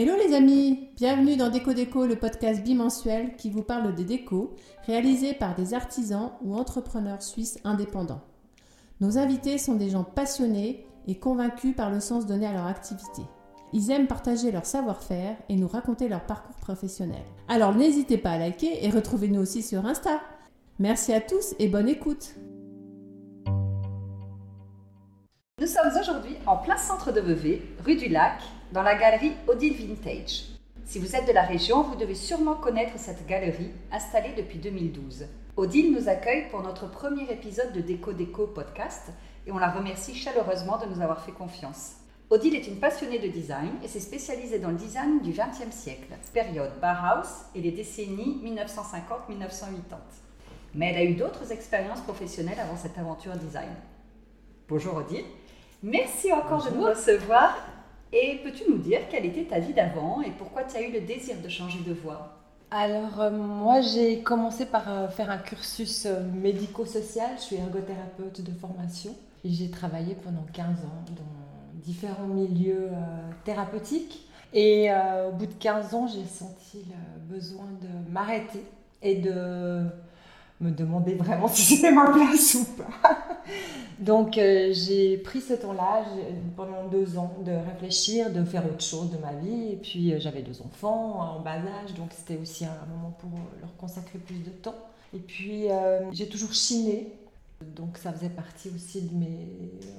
Hello les amis, bienvenue dans Déco Déco, le podcast bimensuel qui vous parle des décos réalisés par des artisans ou entrepreneurs suisses indépendants. Nos invités sont des gens passionnés et convaincus par le sens donné à leur activité. Ils aiment partager leur savoir-faire et nous raconter leur parcours professionnel. Alors n'hésitez pas à liker et retrouvez-nous aussi sur Insta. Merci à tous et bonne écoute. Nous sommes aujourd'hui en plein centre de Vevey, rue du Lac, dans la galerie Odile Vintage. Si vous êtes de la région, vous devez sûrement connaître cette galerie installée depuis 2012. Odile nous accueille pour notre premier épisode de Déco Déco podcast et on la remercie chaleureusement de nous avoir fait confiance. Odile est une passionnée de design et s'est spécialisée dans le design du XXe siècle, période Bauhaus et les décennies 1950-1980. Mais elle a eu d'autres expériences professionnelles avant cette aventure design. Bonjour Odile. Merci encore de nous recevoir. Et peux-tu nous dire quelle était ta vie d'avant et pourquoi tu as eu le désir de changer de voie? Alors, euh, moi, j'ai commencé par euh, faire un cursus euh, médico-social. Je suis ergothérapeute de formation. J'ai travaillé pendant 15 ans dans différents milieux thérapeutiques. Et au bout de 15 ans, j'ai senti le besoin de m'arrêter et de me demander vraiment si c'était ma place ou pas. Donc euh, j'ai pris ce temps-là pendant deux ans de réfléchir, de faire autre chose de ma vie. Et puis euh, j'avais deux enfants en bas âge, donc c'était aussi un moment pour leur consacrer plus de temps. Et puis euh, j'ai toujours chiné, donc ça faisait partie aussi de mes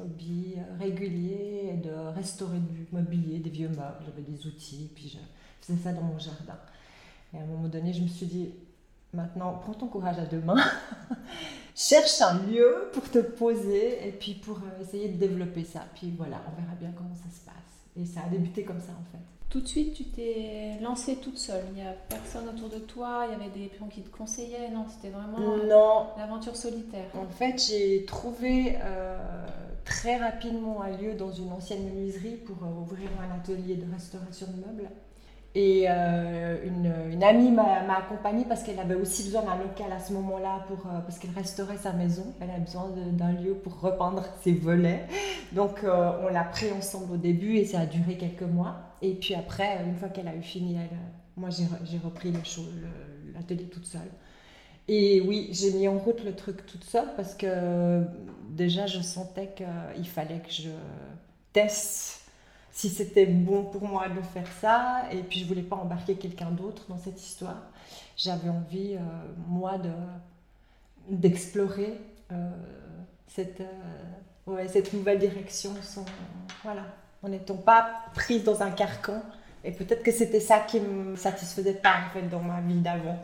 hobbies réguliers, de restaurer du mobilier, des vieux meubles, j'avais des outils, puis je faisais ça dans mon jardin. Et à un moment donné, je me suis dit, Maintenant, prends ton courage à deux mains. Cherche un lieu pour te poser et puis pour euh, essayer de développer ça. Puis voilà, on verra bien comment ça se passe. Et ça a débuté comme ça en fait. Tout de suite, tu t'es lancée toute seule. Il n'y a personne autour de toi. Il y avait des gens qui te conseillaient. Non, c'était vraiment non. l'aventure solitaire. En fait, j'ai trouvé euh, très rapidement un lieu dans une ancienne menuiserie pour euh, ouvrir un atelier de restauration de meubles. Et euh, une, amie m'a accompagnée parce qu'elle avait aussi besoin d'un local à ce moment-là pour euh, parce qu'elle restaurait sa maison. Elle a besoin d'un lieu pour repeindre ses volets. Donc euh, on l'a pris ensemble au début et ça a duré quelques mois. Et puis après, une fois qu'elle a eu fini, moi j'ai repris l'atelier toute seule. Et oui, j'ai mis en route le truc toute seule parce que déjà je sentais qu'il fallait que je teste si c'était bon pour moi de faire ça. Et puis je voulais pas embarquer quelqu'un d'autre dans cette histoire. J'avais envie, euh, moi, de, d'explorer euh, cette, euh, ouais, cette nouvelle direction sans, voilà, en n'étant pas prise dans un carcan. Et peut-être que c'était ça qui me satisfaisait pas en fait dans ma vie d'avant.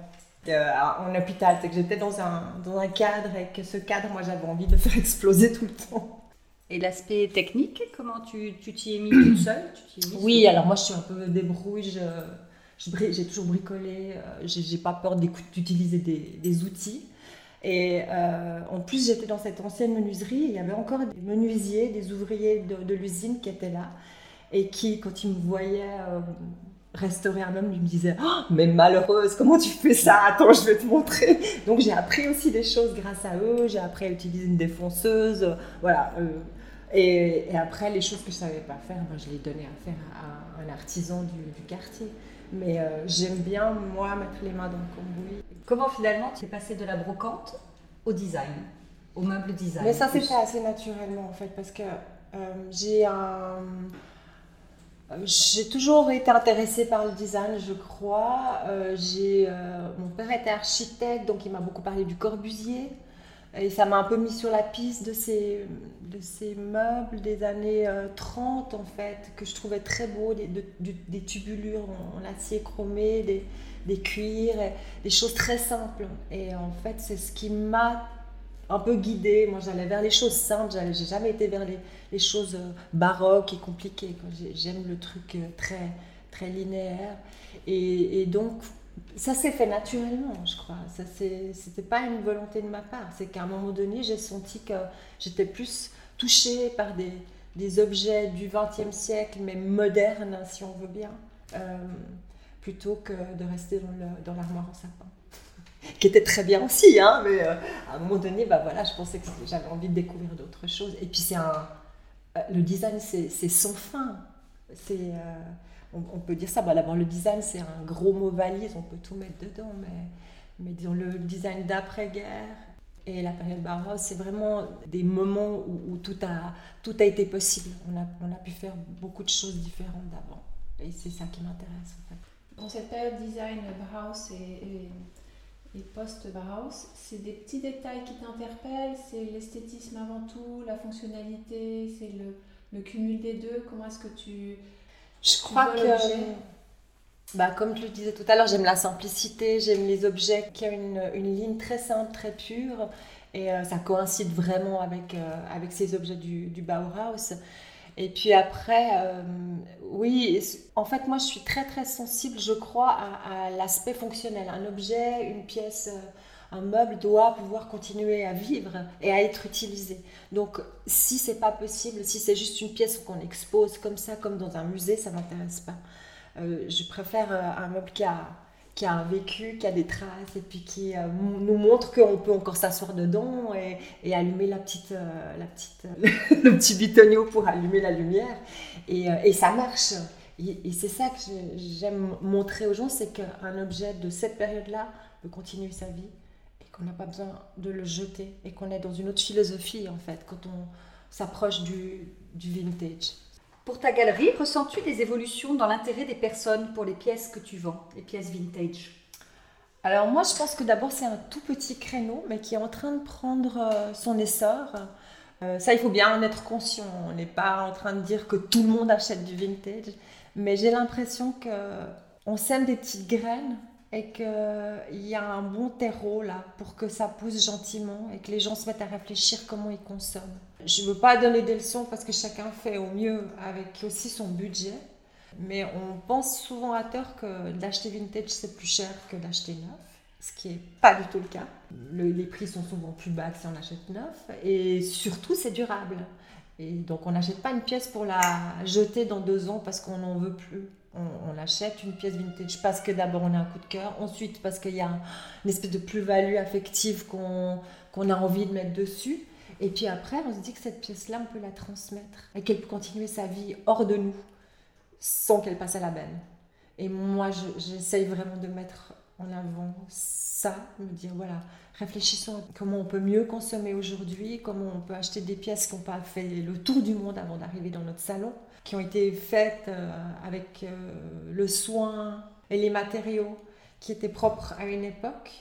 en hôpital, c'est que j'étais dans un, dans un cadre et que ce cadre, moi j'avais envie de faire exploser tout le temps. Et l'aspect technique, comment tu t'y es mis toute seule? Oui, alors moi je suis un peu débrouille, j'ai toujours bricolé, euh, j'ai pas peur d'utiliser des, des, outils. Et euh, en plus, j'étais dans cette ancienne menuiserie, il y avait encore des menuisiers, des ouvriers de, l'usine qui étaient là et qui, quand ils me voyaient euh, restaurer un homme, ils me disaient oh, Mais malheureuse, comment tu fais ça? Attends, je vais te montrer. Donc j'ai appris aussi des choses grâce à eux, j'ai appris à utiliser une défonceuse. Voilà. Et, après, les choses que je ne savais pas faire, ben, je les donnais à faire à un artisan du, quartier. Mais euh, j'aime bien, moi, mettre les mains dans le cambouis. Comment finalement tu es passé de la brocante au design, au meuble design? Mais ça s'est fait assez naturellement en fait, parce que euh, j'ai un. J'ai toujours été intéressée par le design, je crois. Euh, j'ai, mon père était architecte, donc il m'a beaucoup parlé du Corbusier. Et ça m'a un peu mis sur la piste de ces, de ces meubles des années 30, euh, en fait, que je trouvais très beaux, des, des tubulures en, acier chromé, des, des cuirs, des choses très simples. Et en fait, c'est ce qui m'a un peu guidée. Moi, j'allais vers les choses simples, j'ai jamais été vers les, choses euh, baroques et compliquées. J'aime le truc euh, très, très linéaire. Et, donc, ça s'est fait naturellement, je crois. Ça c'était pas une volonté de ma part. C'est qu'à un moment donné, j'ai senti que j'étais plus touchée par des, des objets du XXe siècle, mais modernes, si on veut bien, euh, plutôt que de rester dans l'armoire en sapin. Qui était très bien aussi, hein, mais euh, à un moment donné, bah voilà, je pensais que j'avais envie de découvrir d'autres choses. Et puis un, euh, le design, c'est sans fin euh, on, peut dire ça. Bah, D'abord, le design, c'est un gros mot valise, on peut tout mettre dedans, mais, mais disons le design d'après-guerre et la période Bauhaus, c'est vraiment des moments où, tout, a, tout a été possible. On a, on a pu faire beaucoup de choses différentes d'avant. Et c'est ça qui m'intéresse. Dans cette période design Bauhaus et, et, post-Bauhaus, c'est des petits détails qui t'interpellent, c'est l'esthétisme avant tout, la fonctionnalité, c'est le, le, cumul des deux. Comment est-ce que tu. Je crois que. Bah, comme je le disais tout à l'heure, j'aime la simplicité, j'aime les objets qui ont une, une, ligne très simple, très pure. Et euh, ça coïncide vraiment avec, euh, avec ces objets du, du Bauhaus. Et puis après, euh, oui, en fait, moi, je suis très, très sensible, je crois, à, l'aspect fonctionnel. Un objet, une pièce, euh, un meuble doit pouvoir continuer à vivre et à être utilisé. Donc, si c'est pas possible, si c'est juste une pièce qu'on expose comme ça, comme dans un musée, ça m'intéresse pas. Euh, je préfère un meuble qui a qui a un vécu, qui a des traces, et puis qui euh, nous montre qu'on peut encore s'asseoir dedans et, allumer la petite, euh, la petite, le petit bitonio pour allumer la lumière. Et, euh, et ça marche. Et, c'est ça que j'aime montrer aux gens, c'est qu'un objet de cette période-là peut continuer sa vie et qu'on n'a pas besoin de le jeter et qu'on est dans une autre philosophie en fait quand on s'approche du, du vintage. Pour ta galerie, ressens-tu des évolutions dans l'intérêt des personnes pour les pièces que tu vends, les pièces vintage? Alors moi, je pense que d'abord c'est un tout petit créneau, mais qui est en train de prendre euh, son essor. Euh, ça, il faut bien en être conscient. On n'est pas en train de dire que tout le monde achète du vintage, mais j'ai l'impression que on sème des petites graines et qu'il y a un bon terreau là pour que ça pousse gentiment et que les gens se mettent à réfléchir comment ils consomment. Je ne veux pas donner des leçons parce que chacun fait au mieux avec aussi son budget, mais on pense souvent à tort que d'acheter vintage c'est plus cher que d'acheter neuf, ce qui n'est pas du tout le cas. les prix sont souvent plus bas que si on achète neuf et surtout c'est durable. Et donc on n'achète pas une pièce pour la jeter dans deux ans parce qu'on n'en veut plus. On, achète une pièce vintage parce que d'abord on a un coup de cœur, ensuite parce qu'il y a une espèce de plus-value affective qu'on a envie de mettre dessus. Et puis après, on se dit que cette pièce-là, on peut la transmettre et qu'elle peut continuer sa vie hors de nous sans qu'elle passe à la benne. Et moi, j'essaye vraiment de mettre en avant ça, me dire voilà, réfléchissons à comment on peut mieux consommer aujourd'hui, comment on peut acheter des pièces qui n'ont pas fait le tour du monde avant d'arriver dans notre salon, qui ont été faites euh, avec euh, le soin et les matériaux qui étaient propres à une époque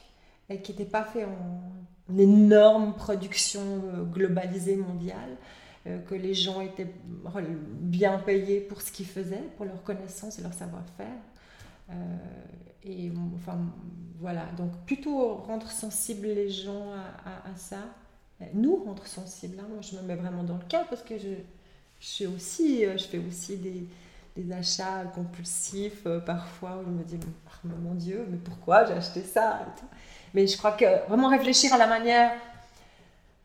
et qui n'étaient pas faits en énorme production euh, globalisée mondiale, que les gens étaient bien payés pour ce qu'ils faisaient, pour leur connaissance et leur savoir-faire. Et enfin, voilà, donc plutôt rendre sensibles les gens à, ça, nous rendre sensibles. Hein. Moi, je me mets vraiment dans le cas parce que je, je, aussi, euh, je fais aussi des, achats compulsifs euh, parfois où je me dis, oh, mon Dieu, mais pourquoi j'ai acheté ça Mais je crois que vraiment réfléchir à la manière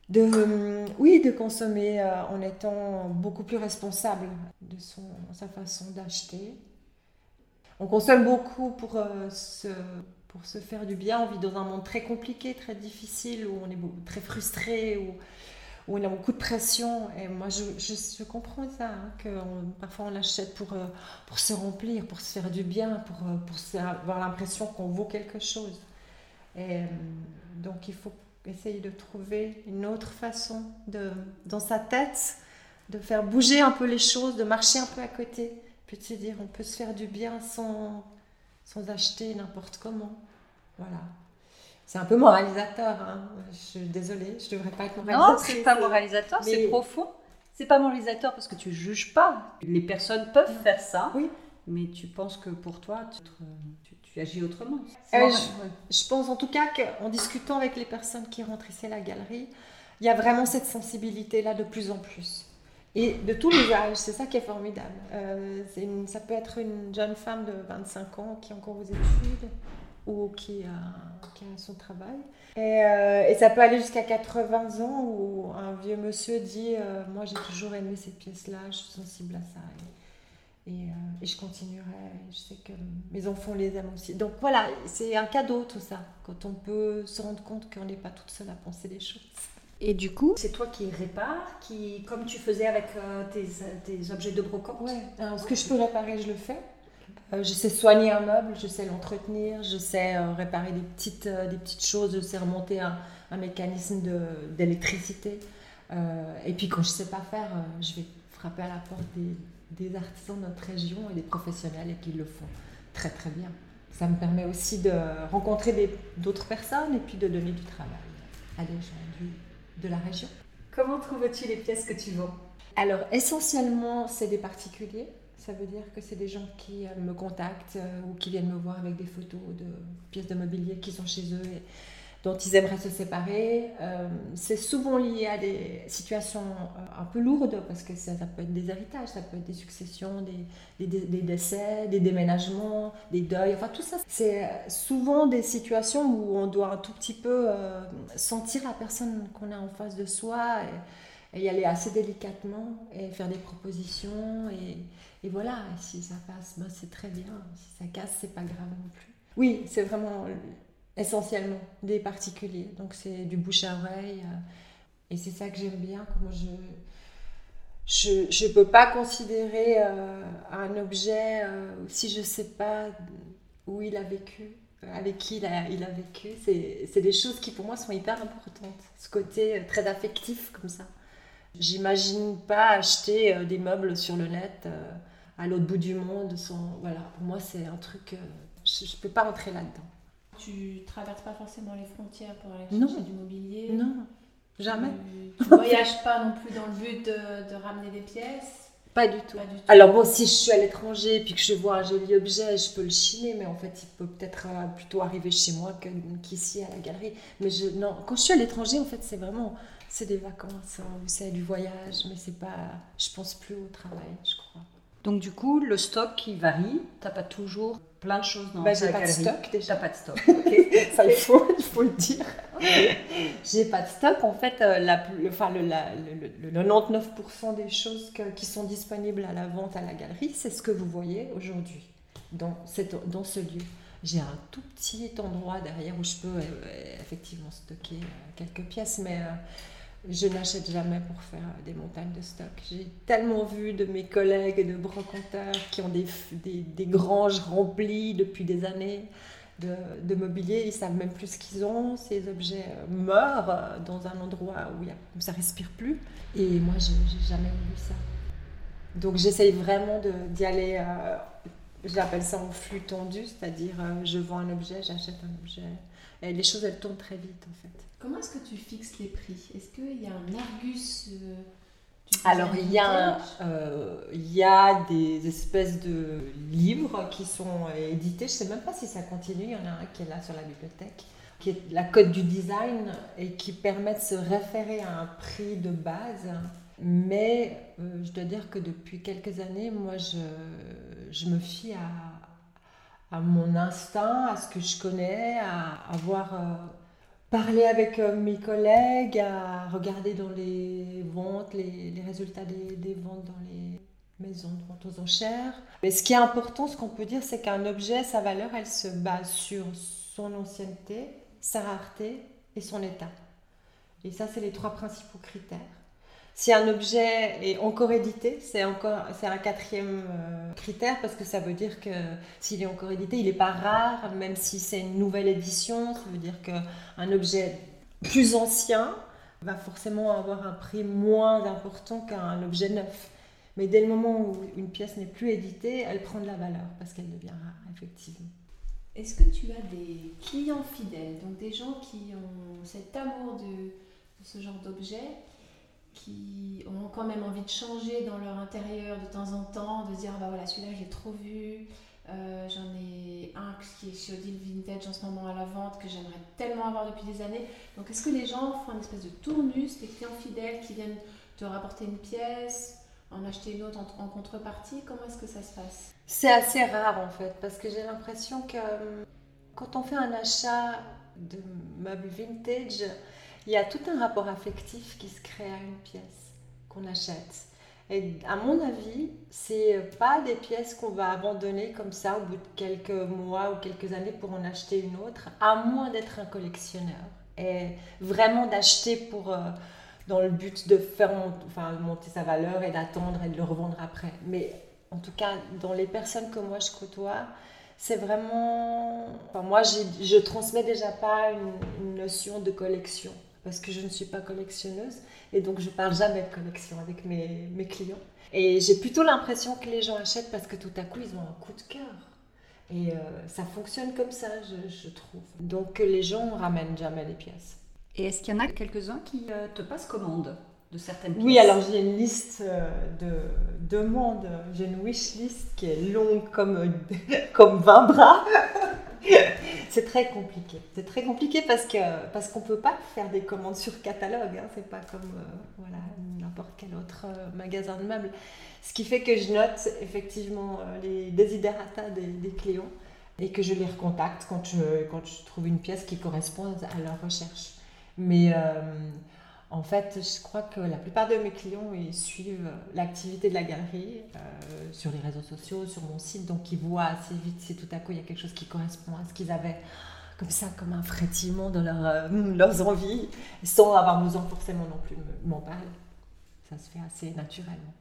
de, oui, de consommer euh, en étant beaucoup plus responsable de son, sa façon d'acheter on consomme beaucoup pour, euh, se, pour se faire du bien. On vit dans un monde très compliqué, très difficile, où on est très frustré, où, où on a beaucoup de pression. Et moi, je, comprends ça, hein, que parfois on achète pour, euh, pour se remplir, pour se faire du bien, pour, euh, pour avoir l'impression qu'on vaut quelque chose. Et donc, il faut essayer de trouver une autre façon de, dans sa tête, de faire bouger un peu les choses, de marcher un peu à côté puis de se dire, on peut se faire du bien sans, sans acheter n'importe comment. Voilà. C'est un peu moralisateur, hein. je suis désolée, je devrais pas être moralisateur. Non, c'est pas moralisateur, c'est profond. C'est pas moralisateur parce que tu juges pas. Les personnes peuvent faire ça, oui. mais tu penses que pour toi, tu, tu, agis autrement. Euh, je, je, pense en tout cas qu'en discutant avec les personnes qui rentrent ici à la galerie, il y a vraiment cette sensibilité-là de plus en plus. Et de tous les âges, c'est ça qui est formidable. Euh, une, ça peut être une jeune femme de 25 ans qui est encore aux études ou qui a, qui a son travail. Et, euh, et, ça peut aller jusqu'à 80 ans où un vieux monsieur dit euh, Moi j'ai toujours aimé ces pièces-là, je suis sensible à ça. Et, et, je continuerai. Je sais que mes enfants les aiment aussi. Donc voilà, c'est un cadeau tout ça, quand on peut se rendre compte qu'on n'est pas toute seule à penser les choses. Et du coup, c'est toi qui répares, qui, comme tu faisais avec euh, tes, tes, objets de brocante? Oui, ce que je peux réparer, je le fais. Euh, je sais soigner un meuble, je sais l'entretenir, je sais euh, réparer des petites, des petites choses, je sais remonter un, un mécanisme d'électricité. et puis quand je ne sais pas faire, je vais frapper à la porte des, des artisans de notre région et des professionnels et qui le font très très bien. Ça me permet aussi de rencontrer d'autres personnes et puis de donner du travail à des gens de la région. Comment trouves-tu les pièces que tu vends? Alors essentiellement c'est des particuliers. Ça veut dire que c'est des gens qui euh, me contactent euh, ou qui viennent me voir avec des photos de pièces de mobilier qui sont chez eux. Et dont ils aimeraient se séparer. Euh, c'est souvent lié à des situations un peu lourdes parce que ça, peut être des héritages, ça peut être des successions, des, décès, des déménagements, des deuils, enfin tout ça. C'est souvent des situations où on doit un tout petit peu sentir la personne qu'on a en face de soi y aller assez délicatement et faire des propositions et, et voilà, si ça passe, ben c'est très bien. Si ça casse, c'est pas grave non plus. Oui, c'est vraiment essentiellement des particuliers. Donc c'est du bouche à oreille. Euh, et c'est ça que j'aime bien, comment je je ne peux pas considérer euh, un objet euh, si je ne sais pas où il a vécu, avec qui il a, il a vécu. C'est des choses qui pour moi sont hyper importantes. Ce côté très affectif comme ça. J'imagine pas acheter des meubles sur le net à l'autre bout du monde. Sans, voilà, pour moi c'est un truc, je ne peux pas entrer là-dedans. Tu traverses pas forcément les frontières pour aller chercher du mobilier Non, jamais. Tu, ne voyages pas non plus dans le but de, ramener des pièces? Pas du, tout. Alors bon, si je suis à l'étranger et que je vois un joli objet, je peux le chiner, mais en fait, il peut peut-être euh, plutôt arriver chez moi qu'ici à la galerie. Mais je, non, quand je suis à l'étranger, en fait, c'est vraiment, c'est des vacances, hein, c'est du voyage, mais c'est pas, je pense plus au travail, je crois. Donc du coup, le stock il varie. T'as pas toujours plein de choses dans bah, ta j'ai pas de stock déjà. T'as pas de stock. Ça il faut, il faut le dire. j'ai pas de stock. En fait, euh, la, le, enfin, le, le, 99% des choses qui sont disponibles à la vente à la galerie, c'est ce que vous voyez aujourd'hui dans, dans ce lieu. J'ai un tout petit endroit derrière où je peux euh, effectivement stocker euh, quelques pièces, mais je n'achète jamais pour faire des montagnes de stock. J'ai tellement vu de mes collègues de brocanteurs qui ont des, des, granges remplies depuis des années de, de, mobilier, ils savent même plus ce qu'ils ont, ces objets euh, meurent euh, dans un endroit où, où ça respire plus. Et moi, je n'ai jamais vu ça. Donc j'essaye vraiment d'y aller, euh, j'appelle ça en flux tendu, c'est-à-dire je vends un objet, j'achète un objet. Et les choses, elles tournent très vite en fait. Comment est-ce que tu fixes les prix? Est-ce qu'il y a un Argus euh, Alors, il y, a, euh, il y a des espèces de livres qui sont édités. Je ne sais même pas si ça continue. Il y en a un qui est là sur la bibliothèque, qui est la code du design et qui permet de se référer à un prix de base. Mais euh, je dois dire que depuis quelques années, moi, je, je me fie à, à mon instinct, à ce que je connais, à avoir parler avec euh, mes collègues, à regarder dans les ventes, les, les résultats des, des, ventes dans les maisons de vente aux enchères. Mais ce qui est important, ce qu'on peut dire, c'est qu'un objet, sa valeur, elle se base sur son ancienneté, sa rareté et son état. Et ça, c'est les trois principaux critères. Si un objet est encore édité, c'est encore c'est un quatrième euh, critère parce que ça veut dire que s'il est encore édité, il n'est pas rare, même si c'est une nouvelle édition. Ça veut dire qu'un objet plus ancien va forcément avoir un prix moins important qu'un objet neuf. Mais dès le moment où une pièce n'est plus éditée, elle prend de la valeur parce qu'elle devient rare, effectivement. Est-ce que tu as des clients fidèles, donc des gens qui ont cet amour de ce genre d'objet qui ont quand même envie de changer dans leur intérieur de temps en temps, de dire ah bah voilà celui-là j'ai trop vu, euh, j'en ai un qui est chez Odile Vintage en ce moment à la vente que j'aimerais tellement avoir depuis des années. Donc est-ce que les gens font une espèce de tournus, des clients fidèles qui viennent te rapporter une pièce, en acheter une autre en, en contrepartie? Comment est-ce que ça se passe? C'est assez rare en fait parce que j'ai l'impression que hum, quand on fait un achat de meubles vintage, il y a tout un rapport affectif qui se crée à une pièce qu'on achète. Et à mon avis, c'est pas des pièces qu'on va abandonner comme ça au bout de quelques mois ou quelques années pour en acheter une autre, à moins d'être un collectionneur. et vraiment d'acheter pour euh, dans le but de faire monter sa valeur et d'attendre et de le revendre après. Mais en tout cas, dans les personnes que moi je côtoie, c'est vraiment. Enfin, moi, je transmets déjà pas une, notion de collection parce que je ne suis pas collectionneuse et donc je parle jamais de collection avec mes, mes clients. Et j'ai plutôt l'impression que les gens achètent parce que tout à coup ils ont un coup de cœur. Et euh, ça fonctionne comme ça, je, je, trouve. Donc les gens ramènent jamais les pièces. Et est-ce qu'il y en a quelques-uns qui euh, te passent commande de certaines pièces? Oui, alors j'ai une liste euh, de demandes, j'ai une wish list qui est longue comme, comme 20 bras. c'est très compliqué. C'est très compliqué parce que parce qu'on peut pas faire des commandes sur catalogue. Hein. C'est pas comme voilà n'importe quel autre magasin de meubles. Ce qui fait que je note effectivement euh, les desiderata des, des clients et que je les recontacte quand je, quand je trouve une pièce qui correspond à leur recherche. Mais euh, en fait, je crois que la plupart de mes clients ils suivent l'activité de la galerie euh, sur les réseaux sociaux, sur mon site, donc ils voient assez vite si tout à coup il y a quelque chose qui correspond à ce qu'ils avaient comme ça, comme un frétillement de leur, leurs envies, sans avoir besoin forcément non plus m'en parler. Ça se fait assez naturellement.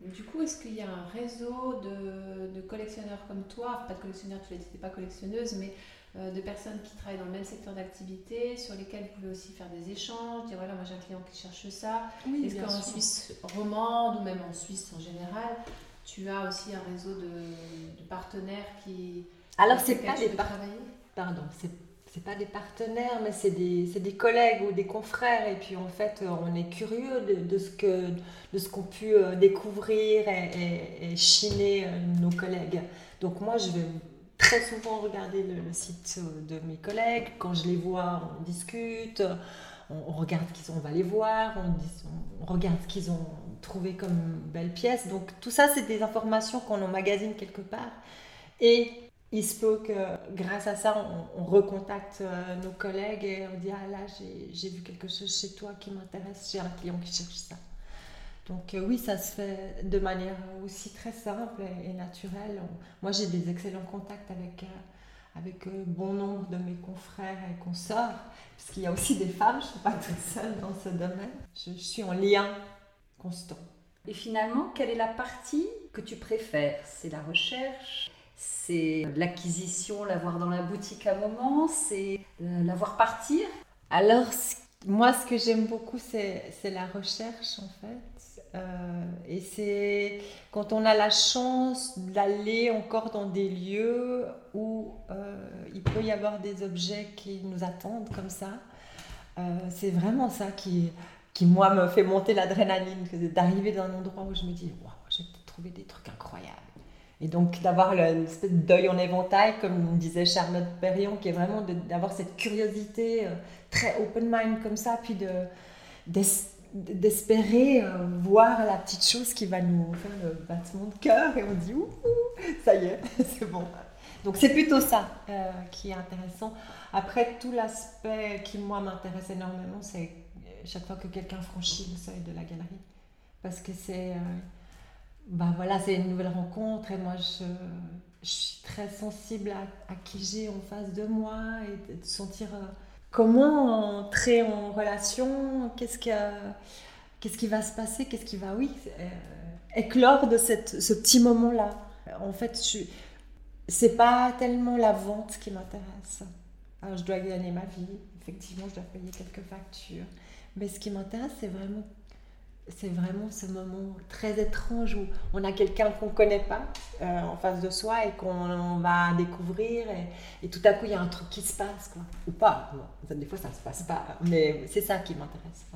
Du coup, est-ce qu'il y a un réseau de, collectionneurs comme toi, pas de collectionneurs, tu tu pas collectionneuse, mais euh, de personnes qui travaillent dans le même secteur d'activité, sur lesquelles vous pouvez aussi faire des échanges, dire voilà, moi j'ai un client qui cherche ça. est-ce qu'en Suisse romande ou même en Suisse en général, tu as aussi un réseau de, partenaires qui. Alors, c'est pas des partenaires. Pardon, c'est c'est pas des partenaires, mais c'est des, des, collègues ou des confrères. Et puis en fait, on est curieux de, de ce que de ce qu'ont pu euh, découvrir et, chiner euh, nos collègues. Donc moi, je vais très souvent regarder le, site de mes collègues. Quand je les vois, on discute, on, regarde ce qu'ils on va les voir, on, on regarde ce qu'ils ont trouvé comme belles pièces. Donc tout ça, c'est des informations qu'on emmagasine quelque part. Et il se peut que grâce à ça, on, recontacte euh, nos collègues et on dit Ah là, j'ai vu quelque chose chez toi qui m'intéresse, j'ai un client qui cherche ça. Donc euh, oui, ça se fait de manière aussi très simple et, naturelle. moi, j'ai des excellents contacts avec, euh, avec bon nombre de mes confrères et consorts, puisqu'il y a aussi des femmes, je ne suis pas toute seule dans ce domaine. je suis en lien constant. Et finalement, quelle est la partie que tu préfères? C'est la recherche? C'est l'acquisition, l'avoir dans la boutique à un moment, c'est euh, la voir partir? Alors, moi, ce que j'aime beaucoup, c'est la recherche, en fait. Euh, et c'est quand on a la chance d'aller encore dans des lieux où euh, il peut y avoir des objets qui nous attendent comme ça. c'est vraiment ça qui, qui, moi, me fait monter l'adrénaline, d'arriver dans un endroit où je me dis, waouh, j'ai trouvé des trucs incroyables. Et donc d'avoir l'espèce d'œil en éventail, comme disait Charlotte Perriand, qui est vraiment d'avoir cette curiosité euh, très open mind comme ça, puis de d'espérer euh, voir la petite chose qui va nous faire le battement de cœur et on dit ouh, ça y est, c'est bon. Donc c'est plutôt ça euh, qui est intéressant. Après, tout l'aspect qui moi m'intéresse énormément, c'est chaque fois que quelqu'un franchit le seuil de la galerie. Parce que c'est bah voilà, une nouvelle rencontre et moi je, suis très sensible à, qui j'ai en face de moi et de sentir euh, comment entrer en relation, qu'est-ce, qu'est-ce qui va se passer, qu'est-ce qui va, oui, euh, éclore de cette, ce petit moment-là. En fait, je, c'est pas tellement la vente qui m'intéresse. Alors, je dois gagner ma vie, effectivement, je dois payer quelques factures. Mais ce qui m'intéresse, c'est vraiment c'est vraiment ce moment très étrange où on a quelqu'un qu'on ne connaît pas euh, en face de soi et qu'on va découvrir et, tout à coup il y a un truc qui se passe quoi. ou pas. Des fois ça ne se passe pas mais c'est ça qui m'intéresse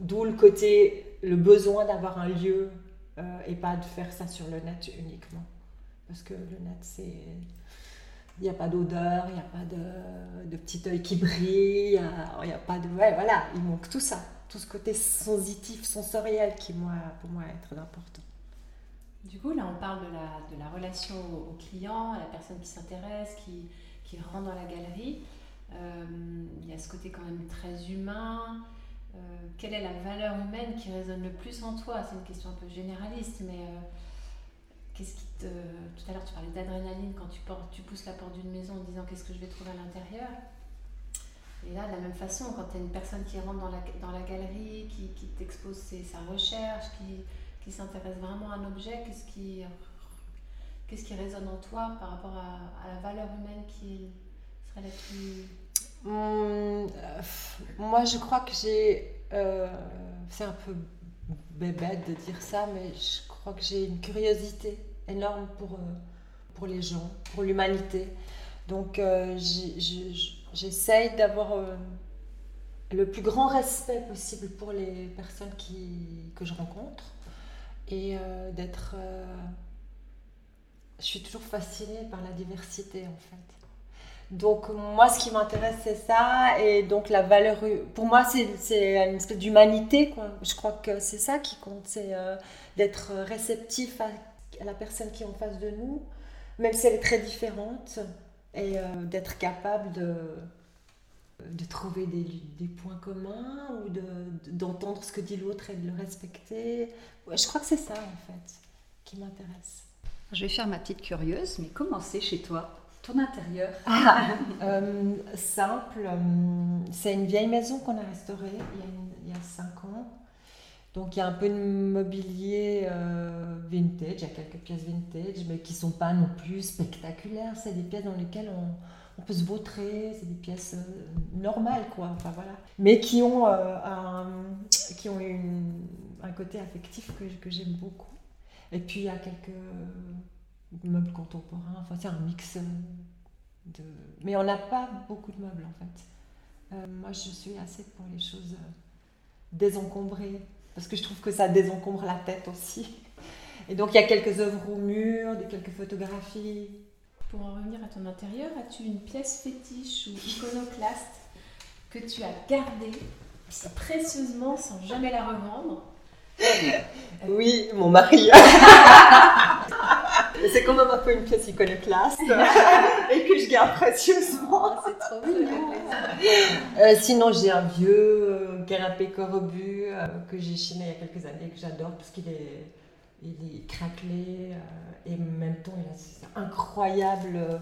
d'où le côté le besoin d'avoir un lieu euh, et pas de faire ça sur le net uniquement. Parce que le net c'est il n'y a pas d'odeur, il n'y a pas de, de petit œil qui brille, il n'y a, pas de... Ouais, voilà, il manque tout ça tout ce côté sensitif, sensoriel qui, moi, pour moi, est très important. Du coup, là, on parle de la, relation au client, à la personne qui s'intéresse, qui, qui rentre dans la galerie. Euh, il y a ce côté quand même très humain. Euh, quelle est la valeur humaine qui résonne le plus en toi? C'est une question un peu généraliste, mais euh, qu'est-ce qui te... Tout à l'heure, tu parlais d'adrénaline quand tu, portes, tu pousses la porte d'une maison en disant qu'est-ce que je vais trouver à l'intérieur? Et là, de la même façon, quand tu as une personne qui rentre dans la, dans la galerie, qui, qui t'expose sa recherche, qui, qui s'intéresse vraiment à un objet, qu'est-ce qui, qui résonne en toi par rapport à, la valeur humaine qui serait la plus... Hum, moi, je crois que j'ai... Euh, c'est un peu bête de dire ça, mais je crois que j'ai une curiosité énorme pour, euh, pour les gens, pour l'humanité. Donc, euh, j'essaye d'avoir euh, le plus grand respect possible pour les personnes qui, que je rencontre et euh, d'être. je suis toujours fascinée par la diversité en fait. Donc moi, ce qui m'intéresse, c'est ça. Et donc la valeur, pour moi, c'est une espèce d'humanité. Je crois que c'est ça qui compte, c'est d'être réceptif à, la personne qui est en face de nous, même si elle est très différente et euh, d'être capable de, de trouver des, des, points communs ou d'entendre ce que dit l'autre et de le respecter. Ouais, je crois que c'est ça en fait qui m'intéresse. Je vais faire ma petite curieuse, mais comment c'est chez toi ton intérieur ah, euh, Simple, euh, c'est une vieille maison qu'on a restaurée il y a, il y a cinq ans. Donc il y a un peu de mobilier euh, vintage, il y a quelques pièces vintage, mais qui ne sont pas non plus spectaculaires. C'est des pièces dans lesquelles on, peut se vautrer, c'est des pièces euh, normales, quoi. Enfin, voilà. Mais qui ont, euh, un, qui ont un côté affectif que, que j'aime beaucoup. Et puis il y a quelques meubles contemporains, enfin c'est un mix de... Mais on n'a pas beaucoup de meubles en fait. moi je suis assez pour les choses désencombrées parce que je trouve que ça désencombre la tête aussi. Et donc il y a quelques œuvres au mur, des quelques photographies. Pour en revenir à ton intérieur, as-tu une pièce fétiche ou iconoclaste que tu as gardée précieusement sans jamais la revendre Oui, mon mari. c'est quand même un peu une pièce iconoclaste et que je garde précieusement. c'est trop mignon. Euh, sinon, j'ai un vieux euh, canapé corbu euh, que j'ai chiné il y a quelques années que j'adore parce qu'il est, il est craquelé et en même temps, il a incroyable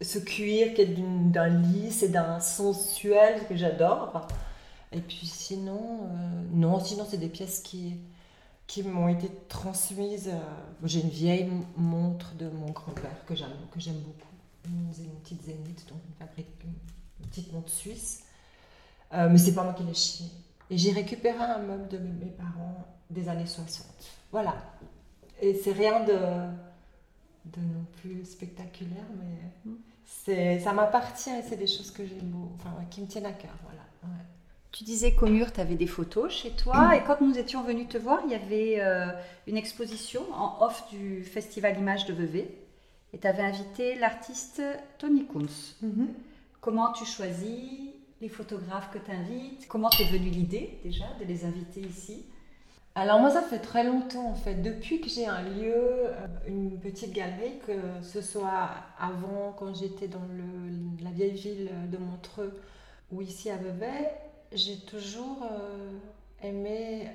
ce cuir qui est d'un lisse et d'un sensuel que j'adore. Et puis sinon, non, sinon c'est des pièces qui qui m'ont été transmises. Euh, j'ai une vieille montre de mon grand-père que j'aime, beaucoup. Une, petite Zénith, donc une petite montre suisse. Euh, mais c'est pas moi qui l'ai chinée. Et j'ai récupéré un meuble de mes parents des années 60. Voilà. Et c'est rien de, de non plus spectaculaire, mais mm. c'est, ça m'appartient et c'est des choses que j'aime, enfin, qui me tiennent à cœur. Voilà. Tu disais qu'au mur, tu avais des photos chez toi. Et quand nous étions venus te voir, il y avait euh, une exposition en off du Festival Images de Vevey. Et tu avais invité l'artiste Tony Kunz. Mhm. Comment tu choisis les photographes que tu invites Comment t'es venue l'idée déjà de les inviter ici? Alors moi ça fait très longtemps en fait, depuis que j'ai un lieu, euh, une petite galerie, que ce soit avant quand j'étais dans la vieille ville de Montreux ou ici à Vevey, j'ai toujours euh, aimé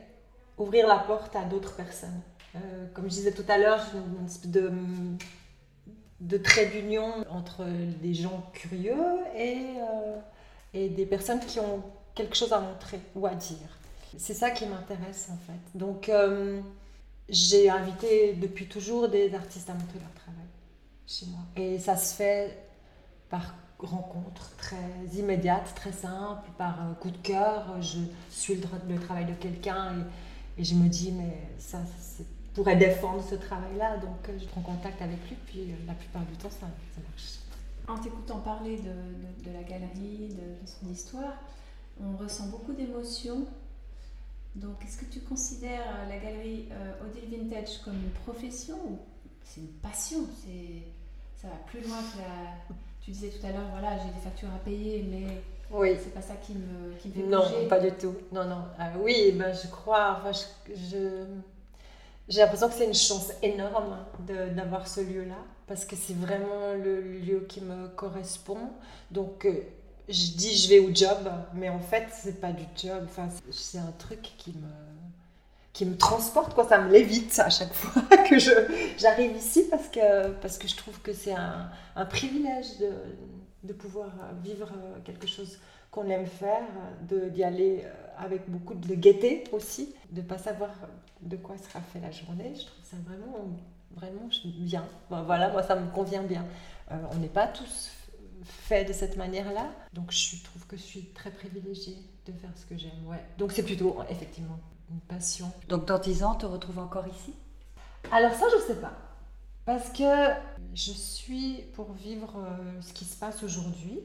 ouvrir la porte à d'autres personnes. Euh, comme je disais tout à l'heure, une espèce de, de trait d'union entre des gens curieux et, et des personnes qui ont quelque chose à montrer ou à dire. C'est ça qui m'intéresse en fait. Donc j'ai invité depuis toujours des artistes à montrer leur travail chez moi. Et ça se fait par rencontre très immédiate, très simple, par coup de cœur. Je suis le, travail de quelqu'un et, je me dis, mais ça, pourrait défendre ce travail-là. Donc euh, je prends contact avec lui, puis euh, la plupart du temps, ça, marche. En t'écoutant parler de, la galerie, de, son histoire, on ressent beaucoup d'émotions. Donc, est-ce que tu considères euh, la galerie Odile Vintage comme une profession ou c'est une passion? C'est, Ça va plus loin que la, tu disais tout à l'heure, voilà, j'ai des factures à payer, mais oui. c'est pas ça qui me, qui me fait Non, pas du tout. Non, non. Ah oui, ben, je crois, enfin, je, j'ai l'impression que c'est une chance énorme d'avoir ce lieu-là, parce que c'est vraiment le lieu qui me correspond. Donc, euh, je dis je vais au job, mais en fait, c'est pas du job. Enfin, c'est un truc qui me qui me transporte, quoi. Ça me lévite à chaque fois que je, j'arrive ici parce que, parce que je trouve que c'est un, un privilège de, de, pouvoir vivre quelque chose qu'on aime faire, de d'y aller euh, avec beaucoup de gaieté aussi, de pas savoir de quoi sera fait la journée. Je trouve ça vraiment, vraiment bien. voilà, moi ça me convient bien. Euh, on n'est pas tous faits de cette manière-là, donc je trouve que je suis très privilégiée de faire ce que j'aime. Ouais. Donc c'est plutôt effectivement une passion. Donc dans 10 ans, te retrouve encore ici? Alors ça, je ne sais pas. Parce que je suis pour vivre euh, ce qui se passe aujourd'hui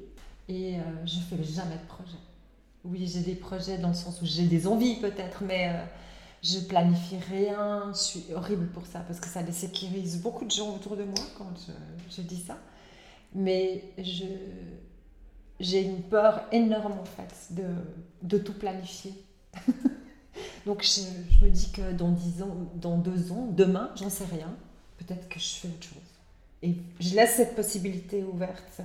et euh, je ne fais jamais de projet. Oui, j'ai des projets dans le sens où j'ai des envies peut-être, mais euh, je planifie rien. Je suis horrible pour ça parce que ça désécurise beaucoup de gens autour de moi quand je, je dis ça. Mais je, j'ai une peur énorme en fait de, de tout planifier. Donc je, je, me dis que dans 10 ans, dans 2 ans, demain, j'en sais rien, peut-être que je fais autre chose. Et je laisse cette possibilité ouverte.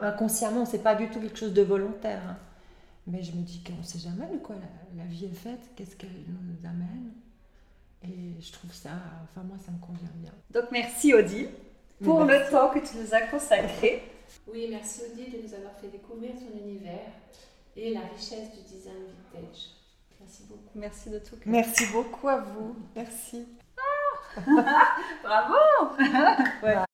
Inconsciemment, c'est pas du tout quelque chose de volontaire. Hein. Mais je me dis qu'on ne sait jamais de quoi la, vie est faite, qu'est-ce qu'elle nous amène. Et je trouve ça, enfin moi, ça me convient bien. Donc merci Odile pour le temps que tu nous as consacré. Oui, merci Odile de nous avoir fait découvrir ton univers et la richesse du design vintage. Merci beaucoup. Merci de tout. Merci beaucoup à vous. Merci. Bravo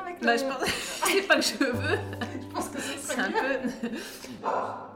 Bah, je pense... c'est pas que je veux. je pense que c'est un peu...